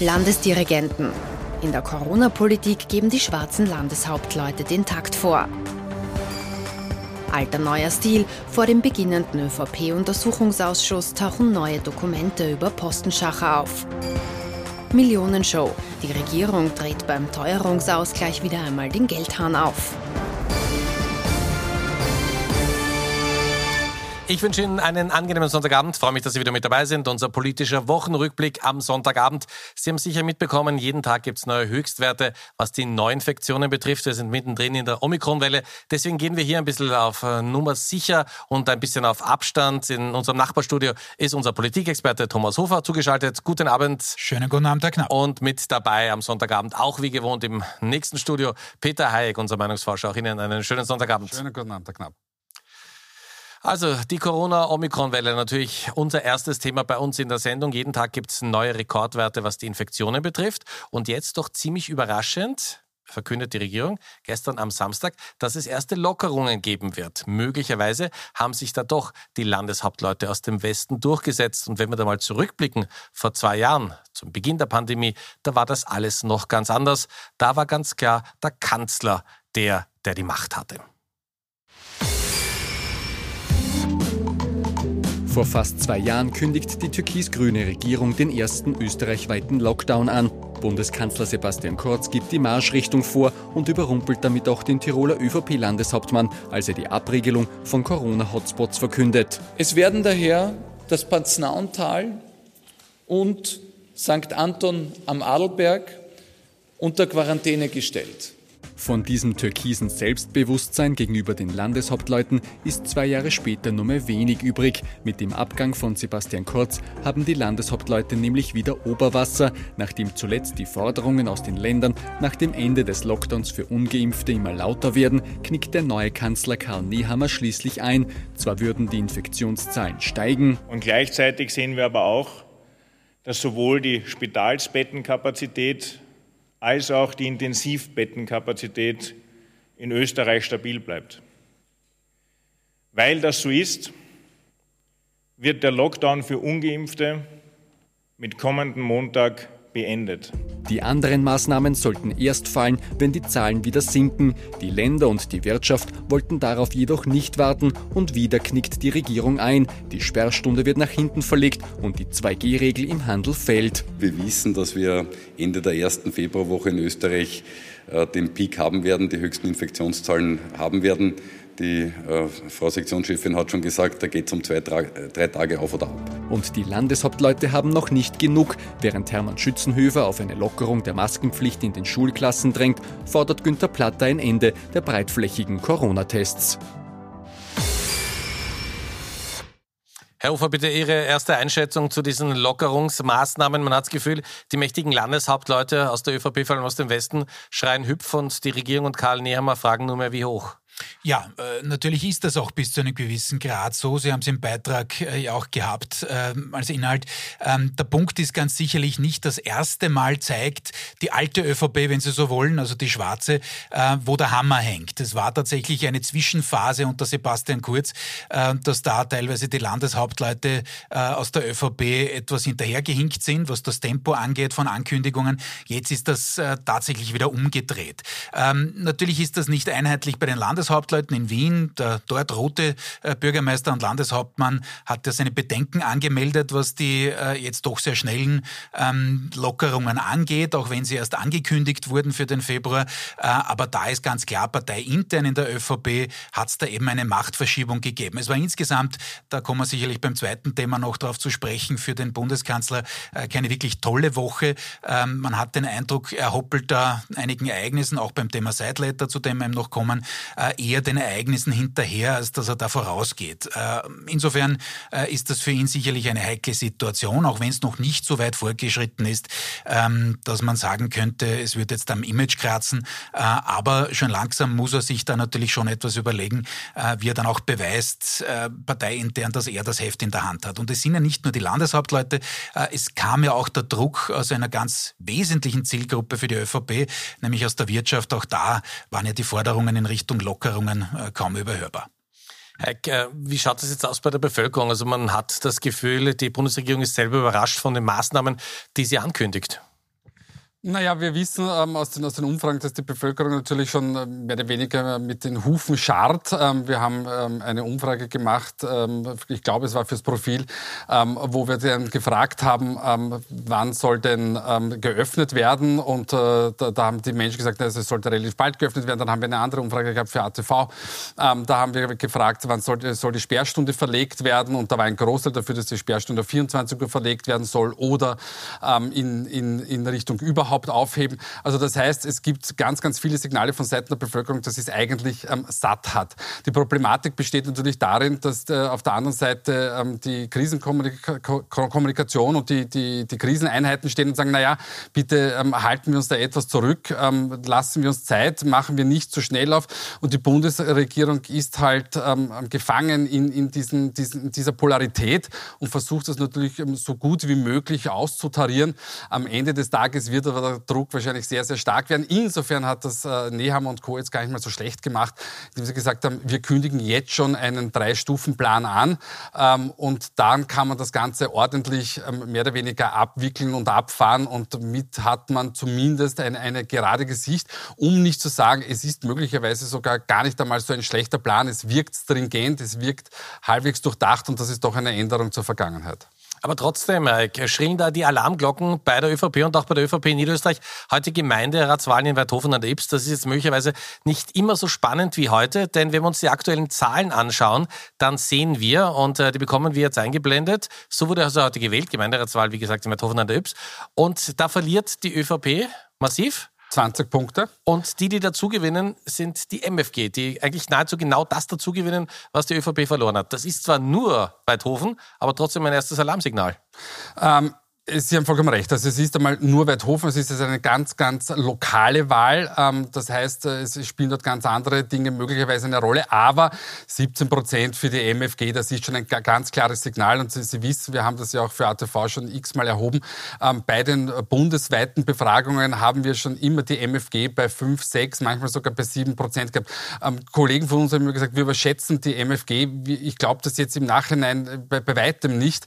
Landesdirigenten. In der Corona-Politik geben die schwarzen Landeshauptleute den Takt vor. Alter neuer Stil. Vor dem beginnenden ÖVP-Untersuchungsausschuss tauchen neue Dokumente über Postenschacher auf. Millionenshow. Die Regierung dreht beim Teuerungsausgleich wieder einmal den Geldhahn auf. Ich wünsche Ihnen einen angenehmen Sonntagabend. Ich freue mich, dass Sie wieder mit dabei sind. Unser politischer Wochenrückblick am Sonntagabend. Sie haben sicher mitbekommen, jeden Tag gibt es neue Höchstwerte, was die Neuinfektionen betrifft. Wir sind mittendrin in der Omikronwelle. Deswegen gehen wir hier ein bisschen auf äh, Nummer sicher und ein bisschen auf Abstand. In unserem Nachbarstudio ist unser Politikexperte Thomas Hofer zugeschaltet. Guten Abend. Schönen guten Abend, Herr Knapp. Und mit dabei am Sonntagabend, auch wie gewohnt im nächsten Studio, Peter Hayek, unser Meinungsforscher. Auch Ihnen einen schönen Sonntagabend. Schönen guten Abend, Herr Knapp. Also die Corona-Omikron-Welle natürlich unser erstes Thema bei uns in der Sendung. Jeden Tag gibt es neue Rekordwerte, was die Infektionen betrifft. Und jetzt doch ziemlich überraschend verkündet die Regierung gestern am Samstag, dass es erste Lockerungen geben wird. Möglicherweise haben sich da doch die Landeshauptleute aus dem Westen durchgesetzt. Und wenn wir da mal zurückblicken, vor zwei Jahren, zum Beginn der Pandemie, da war das alles noch ganz anders. Da war ganz klar der Kanzler der, der die Macht hatte. Vor fast zwei Jahren kündigt die türkis-grüne Regierung den ersten österreichweiten Lockdown an. Bundeskanzler Sebastian Kurz gibt die Marschrichtung vor und überrumpelt damit auch den Tiroler ÖVP-Landeshauptmann, als er die Abregelung von Corona-Hotspots verkündet. Es werden daher das Panznauntal und St. Anton am Adelberg unter Quarantäne gestellt. Von diesem türkisen Selbstbewusstsein gegenüber den Landeshauptleuten ist zwei Jahre später nur mehr wenig übrig. Mit dem Abgang von Sebastian Kurz haben die Landeshauptleute nämlich wieder Oberwasser, nachdem zuletzt die Forderungen aus den Ländern nach dem Ende des Lockdowns für ungeimpfte immer lauter werden, knickt der neue Kanzler Karl Nehammer schließlich ein. Zwar würden die Infektionszahlen steigen. Und gleichzeitig sehen wir aber auch, dass sowohl die Spitalsbettenkapazität als auch die Intensivbettenkapazität in Österreich stabil bleibt. Weil das so ist, wird der Lockdown für ungeimpfte mit kommenden Montag beendet. Die anderen Maßnahmen sollten erst fallen, wenn die Zahlen wieder sinken. Die Länder und die Wirtschaft wollten darauf jedoch nicht warten und wieder knickt die Regierung ein. Die Sperrstunde wird nach hinten verlegt und die 2G-Regel im Handel fällt. Wir wissen, dass wir Ende der ersten Februarwoche in Österreich äh, den Peak haben werden, die höchsten Infektionszahlen haben werden. Die äh, Frau Sektionschefin hat schon gesagt, da geht es um zwei, drei, drei Tage auf oder ab. Und die Landeshauptleute haben noch nicht genug. Während Hermann Schützenhöfer auf eine Lockerung der Maskenpflicht in den Schulklassen drängt, fordert Günter Platter ein Ende der breitflächigen Corona-Tests. Herr Ufer, bitte Ihre erste Einschätzung zu diesen Lockerungsmaßnahmen. Man hat das Gefühl, die mächtigen Landeshauptleute aus der ÖVP, vor allem aus dem Westen, schreien Hüpf und die Regierung und Karl Nehammer fragen nur mehr, wie hoch. Ja, äh, natürlich ist das auch bis zu einem gewissen Grad so. Sie haben es im Beitrag äh, ja auch gehabt äh, als Inhalt. Ähm, der Punkt ist ganz sicherlich nicht das erste Mal zeigt die alte ÖVP, wenn Sie so wollen, also die schwarze, äh, wo der Hammer hängt. Es war tatsächlich eine Zwischenphase unter Sebastian Kurz, dass da teilweise die Landeshauptleute aus der ÖVP etwas hinterhergehinkt sind, was das Tempo angeht von Ankündigungen. Jetzt ist das tatsächlich wieder umgedreht. Ähm, natürlich ist das nicht einheitlich bei den Landeshauptleuten Landeshauptleuten in Wien. Der dort rote äh, Bürgermeister und Landeshauptmann hat ja seine Bedenken angemeldet, was die äh, jetzt doch sehr schnellen ähm, Lockerungen angeht, auch wenn sie erst angekündigt wurden für den Februar. Äh, aber da ist ganz klar, parteiintern in der ÖVP hat es da eben eine Machtverschiebung gegeben. Es war insgesamt, da kommen wir sicherlich beim zweiten Thema noch darauf zu sprechen, für den Bundeskanzler keine wirklich tolle Woche. Ähm, man hat den Eindruck, er hoppelt da einigen Ereignissen, auch beim Thema Sideletter, zu dem wir noch kommen, eher den Ereignissen hinterher, als dass er da vorausgeht. Äh, insofern äh, ist das für ihn sicherlich eine heikle Situation, auch wenn es noch nicht so weit fortgeschritten ist, ähm, dass man sagen könnte, es wird jetzt am Image kratzen. Äh, aber schon langsam muss er sich da natürlich schon etwas überlegen, wie er dann auch beweist, parteiintern, dass er das Heft in der Hand hat. Und es sind ja nicht nur die Landeshauptleute, es kam ja auch der Druck aus einer ganz wesentlichen Zielgruppe für die ÖVP, nämlich aus der Wirtschaft. Auch da waren ja die Forderungen in Richtung Lockdown Lockerungen äh, kaum überhörbar. Heck, äh, wie schaut das jetzt aus bei der Bevölkerung? Also man hat das Gefühl, die Bundesregierung ist selber überrascht von den Maßnahmen, die sie ankündigt. Naja, wir wissen ähm, aus, den, aus den Umfragen, dass die Bevölkerung natürlich schon äh, mehr oder weniger mit den Hufen scharrt. Ähm, wir haben ähm, eine Umfrage gemacht, ähm, ich glaube, es war fürs Profil, ähm, wo wir dann gefragt haben, ähm, wann soll denn geöffnet werden? Und äh, da, da, haben die Menschen gesagt, also es sollte relativ bald geöffnet werden. Dann haben wir eine andere Umfrage gehabt für ATV. da haben wir gefragt, wann soll, soll die Sperrstunde verlegt werden? Und da war ein Großteil dafür, dass die Sperrstunde auf 24 Uhr verlegt werden soll oder in, in, in Richtung überhaupt überhaupt aufheben. Also das heißt, es gibt ganz, ganz viele Signale von Seiten der Bevölkerung, dass es eigentlich ähm, satt hat. Die Problematik besteht natürlich darin, dass äh, auf der anderen Seite ähm, die Krisenkommunikation und die, die, die Kriseneinheiten stehen und sagen, naja, bitte ähm, halten wir uns da etwas zurück, ähm, lassen wir uns Zeit, machen wir nicht zu schnell auf. Und die Bundesregierung ist halt ähm, gefangen in, in, diesen, diesen, in dieser Polarität und versucht das natürlich ähm, so gut wie möglich auszutarieren. Am Ende des Tages wird aber der Druck wahrscheinlich sehr, sehr stark werden. Insofern hat das äh, Nehammer und Co. jetzt gar nicht mal so schlecht gemacht, indem sie gesagt haben, wir kündigen jetzt schon einen Drei-Stufen-Plan an ähm, und dann kann man das Ganze ordentlich ähm, mehr oder weniger abwickeln und abfahren und damit hat man zumindest eine, eine gerade Gesicht, um nicht zu sagen, es ist möglicherweise sogar gar nicht einmal so ein schlechter Plan. Es wirkt stringent, es wirkt halbwegs durchdacht und das ist doch eine Änderung zur Vergangenheit. Aber trotzdem, Mike, schrillen da die Alarmglocken bei der ÖVP und auch bei der ÖVP in Niederösterreich. Heute Gemeinderatswahlen in Weidhofen an der Ips, das ist jetzt möglicherweise nicht immer so spannend wie heute, denn wenn wir uns die aktuellen Zahlen anschauen, dann sehen wir, und äh, die bekommen wir jetzt eingeblendet, so wurde also heute gewählt, Gemeinderatswahl, wie gesagt, in Weidhofen an der Ips, und da verliert die ÖVP massiv. 20 Punkte. Und die, die dazugewinnen, sind die MFG, die eigentlich nahezu genau das dazugewinnen, was die ÖVP verloren hat. Das ist zwar nur Weidhofen, aber trotzdem ein erstes Alarmsignal. Ähm, Sie haben vollkommen recht. Also es ist einmal nur Weidhofen, es ist also eine ganz, ganz lokale Wahl. Ähm, das heißt, äh, es spielen dort ganz andere Dinge möglicherweise eine Rolle. Aber 17 Prozent für die MFG, das ist schon ein ganz klares Signal. Und Sie, wissen, wir haben das ja auch für ATV schon x-mal erhoben. Ähm, bei den bundesweiten Befragungen haben wir schon immer die MFG bei 5, 6, manchmal sogar bei 7 Prozent gehabt. Ähm, Kollegen von uns haben immer gesagt, wir überschätzen die MFG. Ich glaube das jetzt im Nachhinein äh, bei weitem nicht.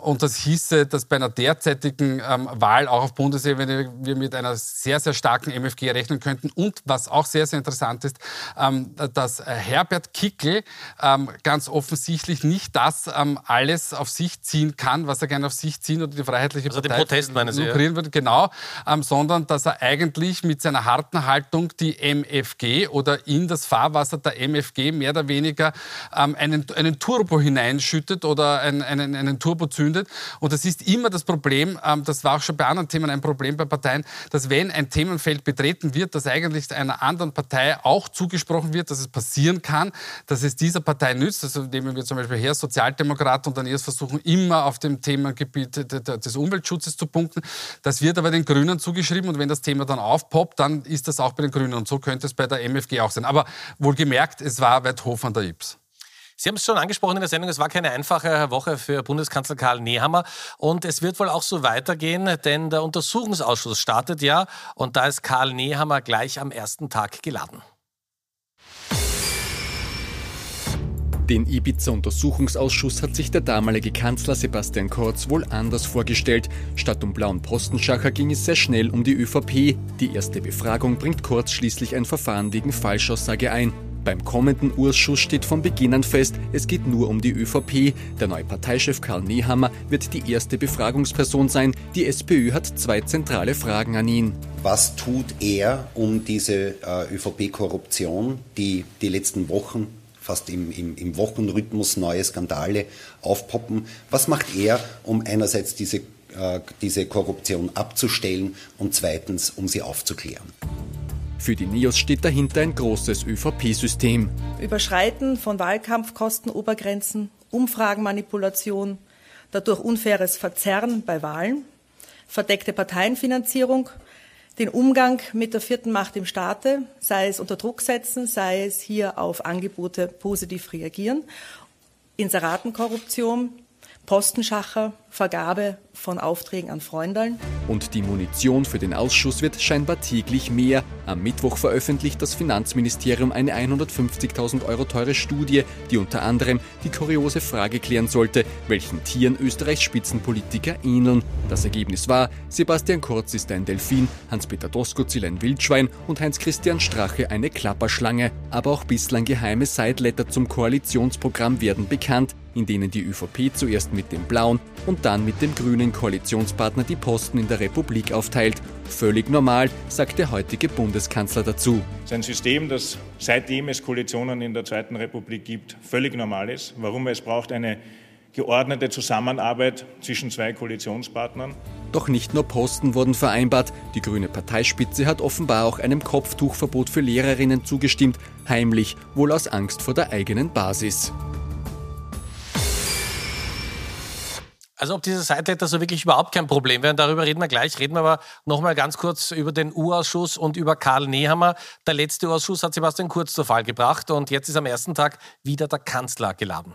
Und das hieße, dass bei einer derzeitigen ähm, Wahl auch auf Bundesebene wir mit einer sehr, sehr starken MFG rechnen könnten. Und was auch sehr, sehr interessant ist, ähm, dass Herbert Kickel ähm, ganz offensichtlich nicht das ähm, alles auf sich ziehen kann, was er gerne auf sich ziehen oder die Freiheitliche also Partei den Protest, ja. würde. Genau, ähm, sondern dass er eigentlich mit seiner harten Haltung die MFG oder in das Fahrwasser der MFG mehr oder weniger ähm, einen, einen Turbo hineinschüttet oder einen, einen, einen Turbo zündet. Und das ist immer das Problem, ähm, das war auch schon bei anderen Themen ein Problem bei Parteien, dass wenn ein Themenfeld betreten wird, dass eigentlich einer anderen Partei auch zugesprochen wird, dass es passieren kann, dass es dieser Partei nützt. Also nehmen wir zum Beispiel her Sozialdemokraten und dann erst versuchen, immer auf dem Themengebiet des Umweltschutzes zu punkten. Das wird aber den Grünen zugeschrieben und wenn das Thema dann aufpoppt, dann ist das auch bei den Grünen und so könnte es bei der MFG auch sein. Aber wohlgemerkt, es war Weidhof an der Ips. Sie haben es schon angesprochen in der Sendung, es war keine einfache Woche für Bundeskanzler Karl Nehammer und es wird wohl auch so weitergehen, denn der Untersuchungsausschuss startet ja und da ist Karl Nehammer gleich am ersten Tag geladen. Den Ibiza-Untersuchungsausschuss hat sich der damalige Kanzler Sebastian Kurz wohl anders vorgestellt. Statt um blauen Postenschacher ging es sehr schnell um die ÖVP. Die erste Befragung bringt Kurz schließlich ein Verfahren wegen Falschaussage ein. Beim kommenden Urschuss steht von Beginn an fest, es geht nur um die ÖVP. Der neue Parteichef Karl Nehammer wird die erste Befragungsperson sein. Die SPÖ hat zwei zentrale Fragen an ihn. Was tut er, um diese äh, ÖVP-Korruption, die die letzten Wochen fast im, im, im Wochenrhythmus neue Skandale aufpoppen, was macht er, um einerseits diese, äh, diese Korruption abzustellen und zweitens, um sie aufzuklären? Für die NEOS steht dahinter ein großes ÖVP-System. Überschreiten von Wahlkampfkostenobergrenzen, Umfragenmanipulation, dadurch unfaires Verzerren bei Wahlen, verdeckte Parteienfinanzierung, den Umgang mit der vierten Macht im Staate, sei es unter Druck setzen, sei es hier auf Angebote positiv reagieren, Inseratenkorruption, Postenschacher, Vergabe von Aufträgen an Freundeln. Und die Munition für den Ausschuss wird scheinbar täglich mehr. Am Mittwoch veröffentlicht das Finanzministerium eine 150.000 Euro teure Studie, die unter anderem die kuriose Frage klären sollte, welchen Tieren Österreichs Spitzenpolitiker ähneln. Das Ergebnis war, Sebastian Kurz ist ein Delfin, Hans-Peter Doskozil ein Wildschwein und Heinz-Christian Strache eine Klapperschlange. Aber auch bislang geheime Sideletter zum Koalitionsprogramm werden bekannt in denen die ÖVP zuerst mit dem blauen und dann mit dem grünen Koalitionspartner die Posten in der Republik aufteilt. Völlig normal, sagt der heutige Bundeskanzler dazu. Es ist ein System, das seitdem es Koalitionen in der Zweiten Republik gibt, völlig normal ist. Warum? Es braucht eine geordnete Zusammenarbeit zwischen zwei Koalitionspartnern. Doch nicht nur Posten wurden vereinbart. Die grüne Parteispitze hat offenbar auch einem Kopftuchverbot für Lehrerinnen zugestimmt, heimlich, wohl aus Angst vor der eigenen Basis. Also ob diese Sideletter so wirklich überhaupt kein Problem wären, darüber reden wir gleich. Reden wir aber nochmal ganz kurz über den U-Ausschuss und über Karl Nehammer. Der letzte U-Ausschuss hat Sebastian Kurz zur Fall gebracht und jetzt ist am ersten Tag wieder der Kanzler geladen.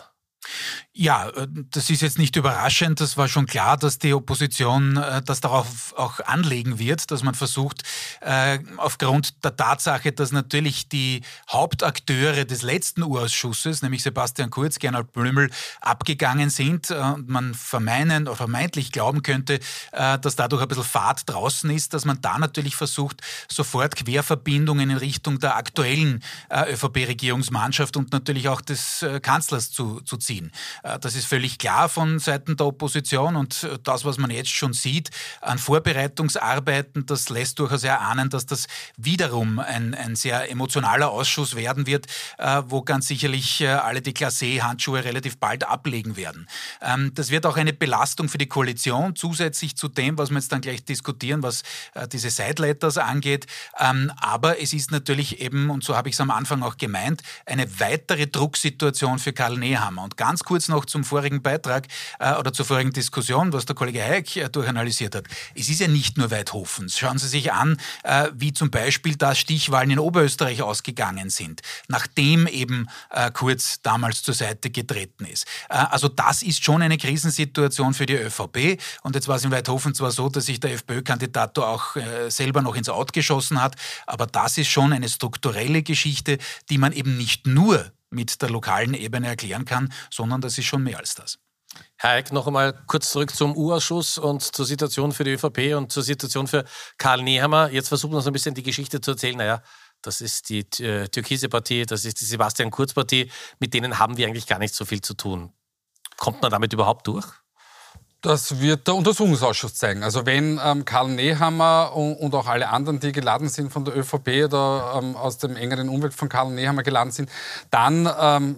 Ja, äh, das ist jetzt nicht überraschend. Das war schon klar, dass die Opposition äh, das darauf auch anlegen wird, dass man versucht, äh, aufgrund der Tatsache, dass natürlich die Hauptakteure des letzten Urausschusses, nämlich Sebastian Kurz, Gernot Blümel, abgegangen sind und man vermeinen oder vermeintlich glauben könnte, dass dadurch ein bisschen Fahrt draußen ist, dass man da natürlich versucht, sofort Querverbindungen in Richtung der aktuellen ÖVP-Regierungsmannschaft und natürlich auch des Kanzlers zu, zu ziehen. Äh, das ist völlig klar von Seiten der Opposition und äh, das, was man jetzt schon sieht an Vorbereitungsarbeiten, das lässt durchaus erahnen, dass das wiederum ein, ein sehr emotionaler Ausschuss werden wird, äh, wo ganz sicherlich alle die Klasse-Handschuhe relativ bald ablegen werden. Ähm, das wird auch eine Belastung für die Koalition, zusätzlich zu dem, was wir jetzt dann gleich diskutieren, was diese Sideletters angeht. Ähm, aber es ist natürlich eben, und so habe ich es am Anfang auch gemeint, eine weitere Drucksituation für Karl Nehammer. Und ganz kurz noch zum vorigen Beitrag äh, oder zur vorigen Diskussion, was der Kollege Hayek äh, durchanalysiert hat. Es ist ja nicht nur Weidhofens. Schauen Sie sich an, äh, wie zum Beispiel da Stichwahlen in Oberösterreich ausgegangen sind, nachdem eben äh, Kurz damals zur Seite getreten ist. Äh, also das ist schon eine Krisensituation für die ÖVP. Und jetzt war es in Weidhofen zwar so, dass sich der FPÖ-Kandidat auch äh, selber noch ins Out geschossen hat, aber das ist schon eine strukturelle Geschichte, die man eben nicht nur mit der lokalen Ebene erklären kann, sondern das ist schon mehr als das. Herr Eick, noch einmal kurz zurück zum U-Ausschuss und zur Situation für die ÖVP und zur Situation für Karl Nehammer. Jetzt versuchen wir so ein bisschen die Geschichte zu erzählen. Naja, das ist die äh, türkise Partie, das ist die Sebastian Kurz Partie. Mit denen haben wir eigentlich gar nicht so viel zu tun. Kommt man damit überhaupt durch? Das wird der Untersuchungsausschuss zeigen. Also wenn ähm, Karl Nehammer und, und, auch alle anderen, die geladen sind von der ÖVP oder ähm, aus dem engeren Umfeld von Karl Nehammer geladen sind, dann ähm,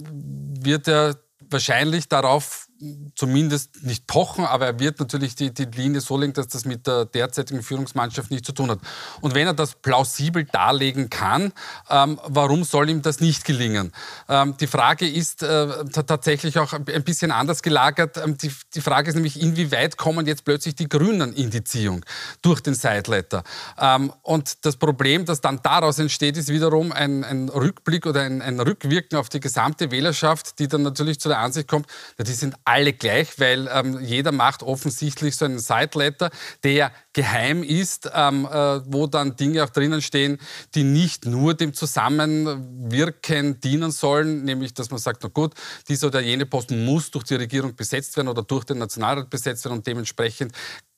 wird er wahrscheinlich darauf zumindest nicht pochen, aber er wird natürlich die, die Linie so legen, dass das mit der derzeitigen Führungsmannschaft nichts zu tun hat. Und wenn er das plausibel darlegen kann, ähm, warum soll ihm das nicht gelingen? Ähm, die Frage ist äh, tatsächlich auch ein bisschen anders gelagert. Ähm, die, die, Frage ist nämlich, inwieweit kommen jetzt plötzlich die Grünen in die Ziehung durch den Sideletter? Ähm, und das Problem, das dann daraus entsteht, ist wiederum ein, ein Rückblick oder ein, ein Rückwirken auf die gesamte Wählerschaft, die dann natürlich zu der Ansicht kommt, ja, die sind alle gleich, weil ähm, jeder macht offensichtlich so einen Sideletter, der geheim ist, ähm, äh, wo dann Dinge auch drinnen stehen, die nicht nur dem Zusammenwirken dienen sollen, nämlich dass man sagt, na gut, dieser oder jene Posten muss durch die Regierung besetzt werden oder durch den Nationalrat besetzt werden und dementsprechend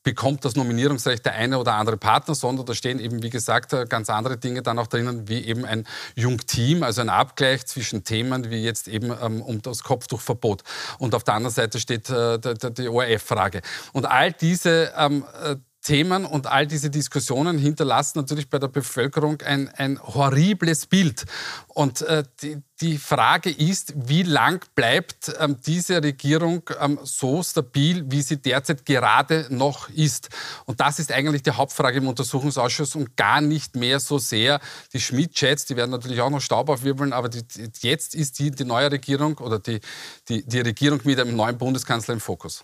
bekommt das Nominierungsrecht der eine oder andere Partner, sondern da stehen eben, wie gesagt, äh, ganz andere Dinge dann auch drinnen, wie eben ein Jungteam, also ein Abgleich zwischen Themen wie jetzt eben ähm, um das Kopftuchverbot. Und auf der anderen Seite steht äh, die, die ORF-Frage. Und all diese ähm, äh, Themen und all diese Diskussionen hinterlassen natürlich bei der Bevölkerung ein, ein horribles Bild. Und äh, die, die, Frage ist, wie lang bleibt ähm, diese Regierung ähm, so stabil, wie sie derzeit gerade noch ist? Und das ist eigentlich die Hauptfrage im Untersuchungsausschuss und gar nicht mehr so sehr die Schmidt-Chats, die werden natürlich auch noch Staub aufwirbeln, aber die, jetzt ist die, die neue Regierung oder die, die, die Regierung mit einem neuen Bundeskanzler im Fokus.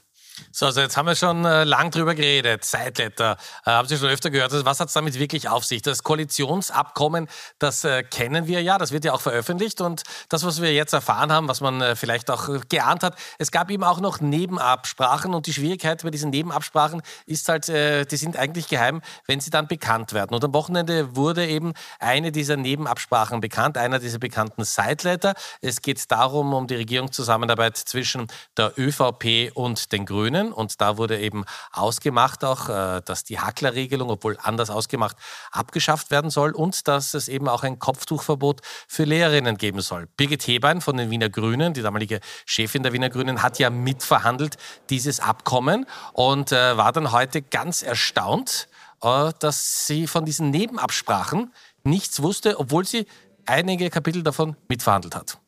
So, also jetzt haben wir schon äh, lang drüber geredet. Zeitletter, äh, haben Sie schon öfter gehört. Also was hat es damit wirklich auf sich? Das Koalitionsabkommen, das äh, kennen wir ja, das wird ja auch veröffentlicht. Und das, was wir jetzt erfahren haben, was man äh, vielleicht auch äh, geahnt hat, es gab eben auch noch Nebenabsprachen. Und die Schwierigkeit bei diesen Nebenabsprachen ist halt, äh, die sind eigentlich geheim, wenn sie dann bekannt werden. Und am Wochenende wurde eben eine dieser Nebenabsprachen bekannt, einer dieser bekannten Sideletter. Es geht darum, um die Regierungszusammenarbeit zwischen der ÖVP und den Grünen. Grünen. Und da wurde eben ausgemacht auch, äh, dass die Hacklerregelung, obwohl anders ausgemacht, abgeschafft werden soll und dass es eben auch ein Kopftuchverbot für Lehrerinnen geben soll. Birgit Hebein von den Wiener Grünen, die damalige Chefin der Wiener Grünen, hat ja mitverhandelt dieses Abkommen und äh, war dann heute ganz erstaunt, äh, dass sie von diesen Nebenabsprachen nichts wusste, obwohl sie einige Kapitel davon mitverhandelt hat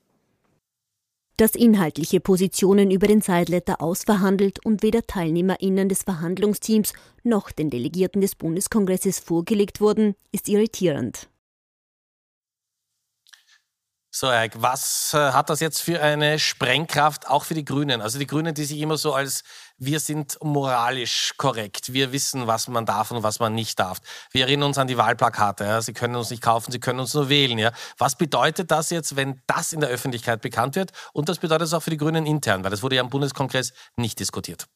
das inhaltliche Positionen über den Sideletter ausverhandelt und weder TeilnehmerInnen des Verhandlungsteams noch den Delegierten des Bundeskongresses vorgelegt wurden, ist irritierend. So, Erik, was äh, hat das jetzt für eine Sprengkraft auch für die Grünen? Also die Grünen, die sich immer so als wir sind moralisch korrekt, wir wissen, was man darf und was man nicht darf. Wir erinnern uns an die Wahlplakate, ja? sie können uns nicht kaufen, sie können uns nur wählen. Ja? Was bedeutet das jetzt, wenn das in der Öffentlichkeit bekannt wird? Und das bedeutet es auch für die Grünen intern, weil das wurde ja am Bundeskongress nicht diskutiert.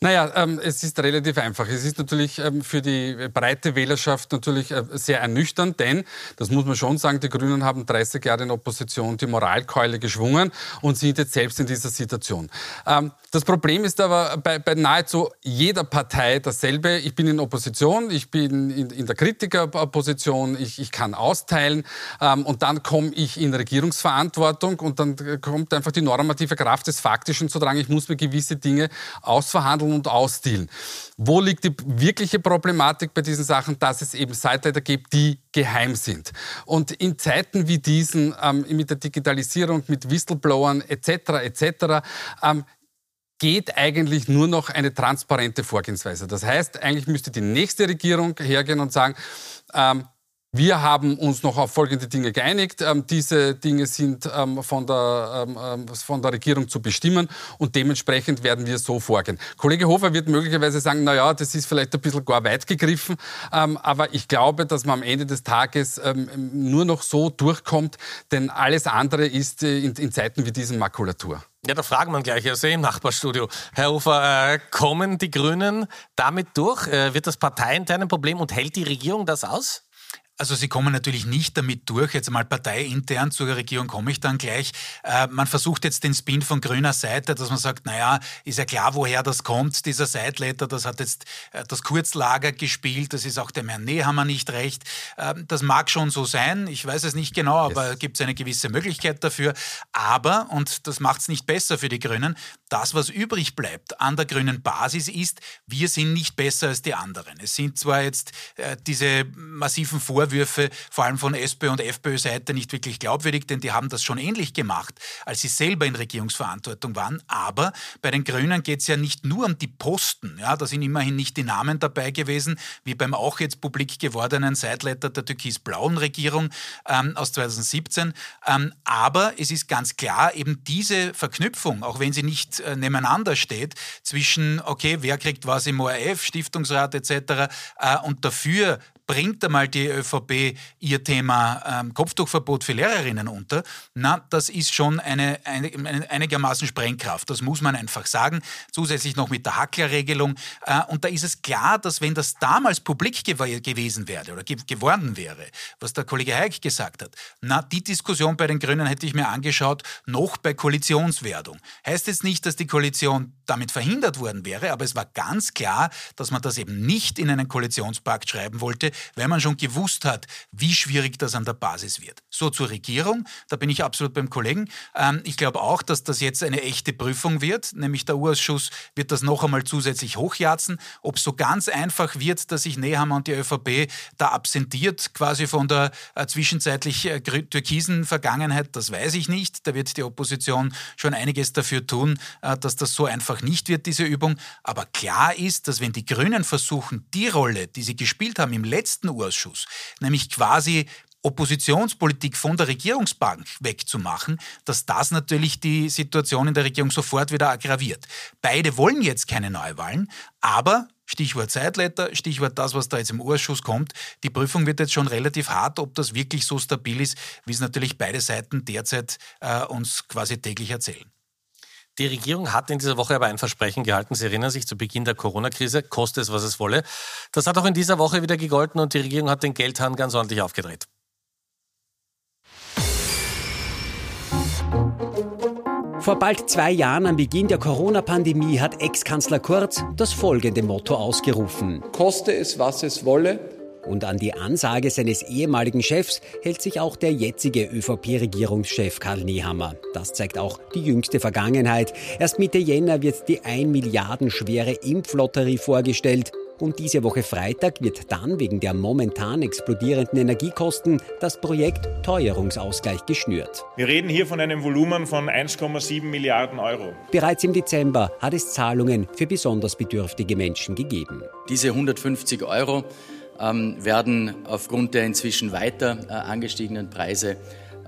Naja, ähm, es ist relativ einfach. Es ist natürlich ähm, für die breite Wählerschaft natürlich äh, sehr ernüchternd, denn, das muss man schon sagen, die Grünen haben 30 Jahre in Opposition die Moralkeule geschwungen und sind jetzt selbst in dieser Situation. Ähm, das Problem ist aber bei, bei, nahezu jeder Partei dasselbe. Ich bin in Opposition, ich bin in, in der Kritikerposition, ich, ich, kann austeilen ähm, und dann komme ich in Regierungsverantwortung und dann kommt einfach die normative Kraft des Faktischen zu tragen. Ich muss mir gewisse Dinge ausverhandeln ausverhandeln und ausdealen. Wo liegt die wirkliche Problematik bei diesen Sachen? Dass es eben Seitleiter gibt, die geheim sind. Und in Zeiten wie diesen, ähm, mit der Digitalisierung, mit Whistleblowern etc. etc., ähm, geht eigentlich nur noch eine transparente Vorgehensweise. Das heißt, eigentlich müsste die nächste Regierung hergehen und sagen, ähm, wir haben uns noch auf folgende Dinge geeinigt. Ähm, diese Dinge sind ähm, von, der, ähm, ähm, von der Regierung zu bestimmen und dementsprechend werden wir so vorgehen. Kollege Hofer wird möglicherweise sagen, na ja, das ist vielleicht ein bisschen gar weit gegriffen, ähm, aber ich glaube, dass man am Ende des Tages ähm, nur noch so durchkommt, denn alles andere ist äh, in, in Zeiten wie diesen Makulatur. Ja, da fragen wir gleich, also im Nachbarstudio. Herr Hofer, äh, kommen die Grünen damit durch? Äh, wird das parteiintern ein Problem und hält die Regierung das aus? Also Sie kommen natürlich nicht damit durch. Jetzt mal parteiintern zur Regierung komme ich dann gleich. Äh, man versucht jetzt den Spin von grüner Seite, dass man sagt, naja, ist ja klar, woher das kommt, dieser Sideletter, das hat jetzt äh, das Kurzlager gespielt, das ist auch dem Herrn Nehammer nicht recht. Äh, das mag schon so sein, ich weiß es nicht genau, aber yes. gibt es eine gewisse Möglichkeit dafür. Aber, und das macht es nicht besser für die Grünen, das, was übrig bleibt an der grünen Basis ist, wir sind nicht besser als die anderen. Es sind zwar jetzt äh, diese massiven Vorwürfe, Vorwürfe, vor allem von SPÖ und FPÖ-Seite, nicht wirklich glaubwürdig, denn die haben das schon ähnlich gemacht, als sie selber in Regierungsverantwortung waren. Aber bei den Grünen geht es ja nicht nur um die Posten. Ja, da sind immerhin nicht die Namen dabei gewesen, wie beim auch jetzt publik gewordenen Sideletter der türkis-blauen Regierung ähm, aus 2017. Ähm, aber es ist ganz klar, eben diese Verknüpfung, auch wenn sie nicht äh, nebeneinander steht, zwischen, okay, wer kriegt was im ORF, Stiftungsrat etc. Äh, und dafür bringt einmal die ÖVP ihr Thema ähm, Kopftuchverbot für Lehrerinnen unter, na, das ist schon eine, eine, einigermaßen Sprengkraft. Das muss man einfach sagen. Zusätzlich noch mit der Hacklerregelung. Äh, und da ist es klar, dass wenn das damals publik gew gewesen wäre oder ge geworden wäre, was der Kollege Heik gesagt hat, na, die Diskussion bei den Grünen hätte ich mir angeschaut, noch bei Koalitionswerdung. Heißt jetzt nicht, dass die Koalition damit verhindert worden wäre, aber es war ganz klar, dass man das eben nicht in einen Koalitionspakt schreiben wollte, weil man schon gewusst hat, wie schwierig das an der Basis wird. So zur Regierung, da bin ich absolut beim Kollegen. Ähm, ich glaube auch, dass das jetzt eine echte Prüfung wird, nämlich der U-Ausschuss wird das noch einmal zusätzlich hochjatzen. Ob es so ganz einfach wird, dass sich Nehammer und die ÖVP da absentiert, quasi von der äh, zwischenzeitlich äh, türkisen Vergangenheit, das weiß ich nicht. Da wird die Opposition schon einiges dafür tun, äh, dass das so einfach nicht wird, diese Übung. Aber klar ist, dass wenn die Grünen versuchen, die Rolle, die sie gespielt haben im letzten letzten Ausschuss, nämlich quasi Oppositionspolitik von der Regierungsbank wegzumachen, dass das natürlich die Situation in der Regierung sofort wieder aggraviert. Beide wollen jetzt keine Neuwahlen, aber Stichwort Zeitleiter, Stichwort das, was da jetzt im Ausschuss kommt. Die Prüfung wird jetzt schon relativ hart, ob das wirklich so stabil ist, wie es natürlich beide Seiten derzeit äh, uns quasi täglich erzählen. Die Regierung hat in dieser Woche aber ein Versprechen gehalten. Sie erinnern sich zu Beginn der Corona-Krise, koste es, was es wolle. Das hat auch in dieser Woche wieder gegolten und die Regierung hat den Geldhahn ganz ordentlich aufgedreht. Vor bald zwei Jahren am Beginn der Corona-Pandemie hat Ex-Kanzler Kurz das folgende Motto ausgerufen. Koste es, was es wolle. Und an die Ansage seines ehemaligen Chefs hält sich auch der jetzige ÖVP-Regierungschef Karl Nehammer. Das zeigt auch die jüngste Vergangenheit. Erst Mitte Jänner wird die 1 Milliarden schwere Impflotterie vorgestellt. Und diese Woche Freitag wird dann wegen der momentan explodierenden Energiekosten das Projekt Teuerungsausgleich geschnürt. Wir reden hier von einem Volumen von 1,7 Milliarden Euro. Bereits im Dezember hat es Zahlungen für besonders bedürftige Menschen gegeben. Diese 150 Euro werden aufgrund der inzwischen weiter äh, angestiegenen Preise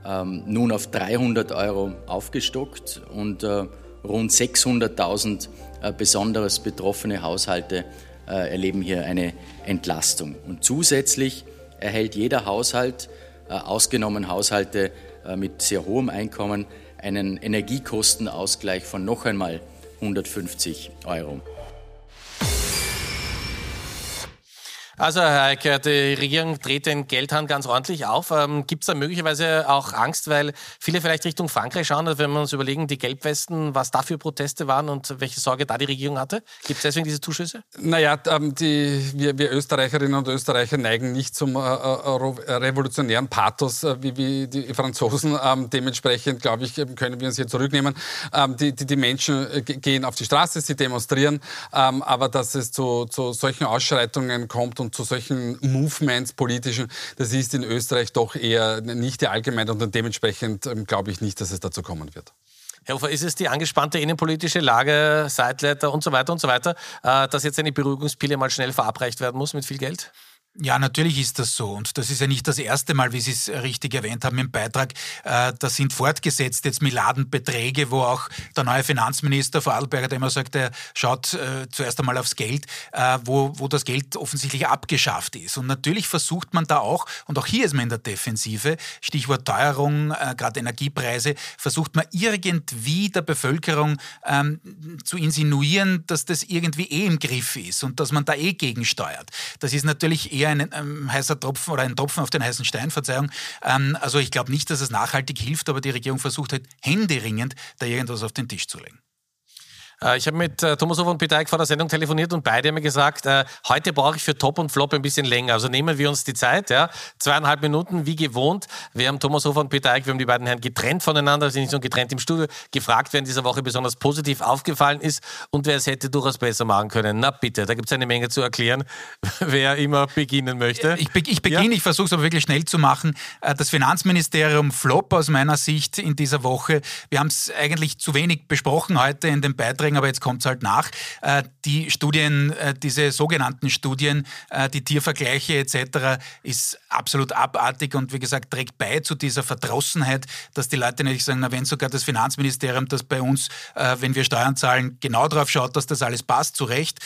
ähm, nun auf 300 Euro aufgestockt und äh, rund 600.000 äh, besonders betroffene Haushalte erleben hier eine Entlastung. Und zusätzlich erhält jeder Haushalt, ausgenommen Haushalte mit sehr hohem Einkommen, einen Energiekostenausgleich von noch einmal 150 Euro. Also Herr Eicker, die Regierung dreht den Geldhahn ganz ordentlich auf. Ähm, Gibt es da möglicherweise auch Angst, weil viele vielleicht Richtung Frankreich schauen, wenn wir uns überlegen, die Gelbwesten, was da für Proteste waren und welche Sorge da die Regierung hatte? Gibt es deswegen diese Zuschüsse? Naja, ähm, die, wir, wir, Österreicherinnen und Österreicher neigen nicht zum äh, äh, revolutionären Pathos äh, wie, wie, die Franzosen. Ähm, dementsprechend, glaube ich, können wir uns hier zurücknehmen. Ähm, die, die, die, Menschen äh, gehen auf die Straße, sie demonstrieren, ähm, aber dass es zu, zu solchen Ausschreitungen kommt und und zu solchen Movements politischen, das ist in Österreich doch eher nicht die Allgemeinheit und dementsprechend ähm, glaube ich nicht, dass es dazu kommen wird. Herr Hofer, ist es die angespannte innenpolitische Lage, Seitleiter und so weiter und so weiter, äh, dass jetzt eine Beruhigungspille mal schnell verabreicht werden muss mit viel Geld? Ja, natürlich ist das so. Und das ist ja nicht das erste Mal, wie Sie es richtig erwähnt haben im Beitrag. Äh, da sind fortgesetzt jetzt Milliardenbeträge, wo auch der neue Finanzminister Vorarlberger, der immer sagt, er schaut äh, zuerst einmal aufs Geld, äh, wo, wo das Geld offensichtlich abgeschafft ist. Und natürlich versucht man da auch, und auch hier ist man in der Defensive, Stichwort Teuerung, äh, gerade Energiepreise, versucht man irgendwie der Bevölkerung ähm, zu insinuieren, dass das irgendwie eh im Griff ist und dass man da eh gegensteuert. Das ist natürlich eher ein ähm, heißer Tropfen oder ein Tropfen auf den heißen Stein, Verzeihung. Ähm, also ich glaube nicht, dass es nachhaltig hilft, aber die Regierung versucht halt händeringend, da irgendwas auf den Tisch zu legen. Äh, ich habe mit äh, Thomas Hof und Peter Eick vor der Sendung telefoniert und beide haben mir gesagt, äh, heute brauche ich für Top und Flop ein bisschen länger. Also nehmen wir uns die Zeit, ja. Zweieinhalb Minuten, wie gewohnt. Wir haben Thomas Hof und Peter Eick, wir haben die beiden Herren getrennt voneinander, sind nicht so getrennt im Studio, gefragt, wer in dieser Woche besonders positiv aufgefallen ist und wer es hätte durchaus besser machen können. Na bitte, da gibt es eine Menge zu erklären, wer immer beginnen möchte. Ich, be ich beginne, ja? ich versuche es aber wirklich schnell zu machen. Das Finanzministerium Flop aus meiner Sicht in dieser Woche. Wir haben es eigentlich zu wenig besprochen heute in den Beiträgen aufregen, aber jetzt kommt es halt nach. Äh, die Studien, äh, diese sogenannten Studien, äh, die Tiervergleiche etc., ist absolut abartig und wie gesagt, trägt bei zu dieser Verdrossenheit, dass die Leute nicht sagen, na wenn sogar das Finanzministerium, das bei uns, wenn wir Steuern zahlen, genau darauf schaut, dass das alles passt, zu Recht,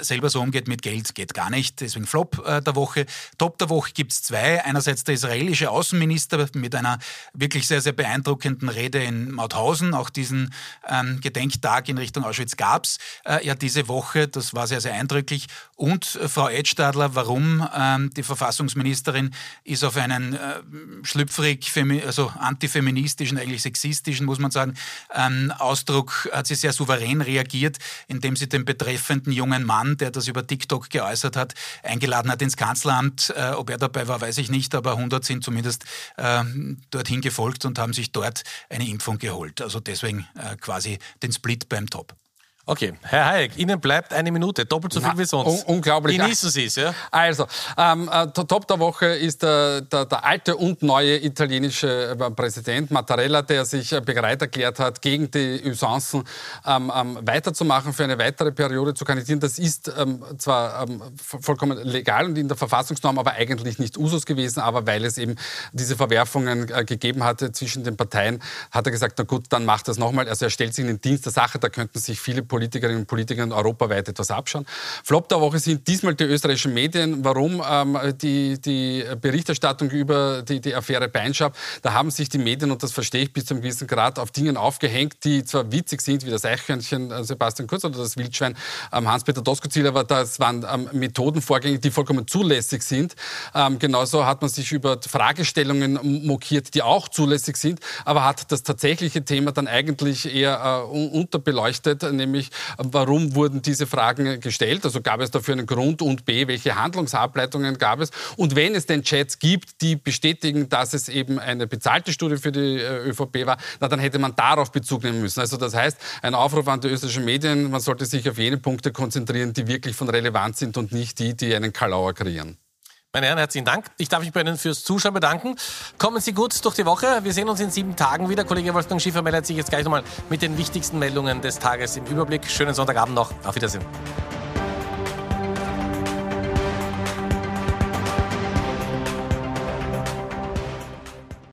selber so umgeht mit Geld, geht gar nicht. Deswegen Flop der Woche. Top der Woche gibt es zwei. Einerseits der israelische Außenminister mit einer wirklich sehr, sehr beeindruckenden Rede in Mauthausen, auch diesen ähm, Gedenktag in Richtung Auschwitz gab es äh, ja diese Woche. Das war sehr, sehr eindrücklich. Und äh, Frau Edstadler, warum ähm, die Verfassungsministerin ist auf einen äh, schlüpfrig, also antifeministischen, eigentlich sexistischen, muss man sagen, ähm, Ausdruck hat sie sehr souverän reagiert, indem sie den betreffenden jungen Mann, der das über TikTok geäußert hat, eingeladen hat ins Kanzleramt. Äh, ob er dabei war, weiß ich nicht, aber 100 sind zumindest äh, dorthin gefolgt und haben sich dort eine Impfung geholt. Also deswegen äh, quasi den Split beim Top. Okay, Herr Hayek, Ihnen bleibt eine Minute, doppelt so viel Na, wie sonst. Un unglaublich. Genießen Sie es, ja? Also, ähm, äh, Top der Woche ist der, der, der, alte und neue italienische äh, Präsident Mattarella, der sich äh, bereit erklärt hat, gegen die Usancen ähm, ähm, weiterzumachen, für eine weitere Periode zu kandidieren. Das ist ähm, zwar ähm, vollkommen legal und in der Verfassungsnorm, aber eigentlich nicht Usus gewesen. Aber weil es eben diese Verwerfungen äh, gegeben hatte zwischen den Parteien, hat er gesagt, na gut, dann macht das nochmal. Also er stellt sich in den Dienst der Sache, da könnten sich viele Politikerinnen und Politiker europaweit etwas abschauen. Flop der Woche sind diesmal die österreichischen Medien. Warum? Ähm, die, die Berichterstattung über die, die Affäre Beinschab, da haben sich die Medien, und das verstehe ich bis zu einem gewissen Grad, auf Dingen aufgehängt, die zwar witzig sind, wie das Eichhörnchen äh, Sebastian Kurz oder das Wildschwein ähm, Hans-Peter Doskozil, aber das waren ähm, Methodenvorgänge, die vollkommen zulässig sind. Ähm, genauso hat man sich über Fragestellungen mokiert, die auch zulässig sind, aber hat das tatsächliche Thema dann eigentlich eher äh, unterbeleuchtet, nämlich warum wurden diese Fragen gestellt? Also gab es dafür einen Grund und B, welche Handlungsableitungen gab es? Und wenn es denn Chats gibt, die bestätigen, dass es eben eine bezahlte Studie für die äh, ÖVP war, na, dann hätte man darauf Bezug nehmen müssen. Also das heißt, ein Aufruf an die österreichischen Medien, man sollte sich auf jene Punkte konzentrieren, die wirklich von Relevanz sind und nicht die, die einen Kalauer kreieren. Meine Herren, herzlichen Dank. Ich darf mich bei Ihnen fürs Zuschauen bedanken. Kommen Sie gut durch die Woche. Wir sehen uns in sieben Tagen wieder. Kollege Wolfgang Schiefer meldet sich jetzt gleich nochmal mit den wichtigsten Meldungen des Tages im Überblick. Schönen Sonntagabend noch. Auf Wiedersehen.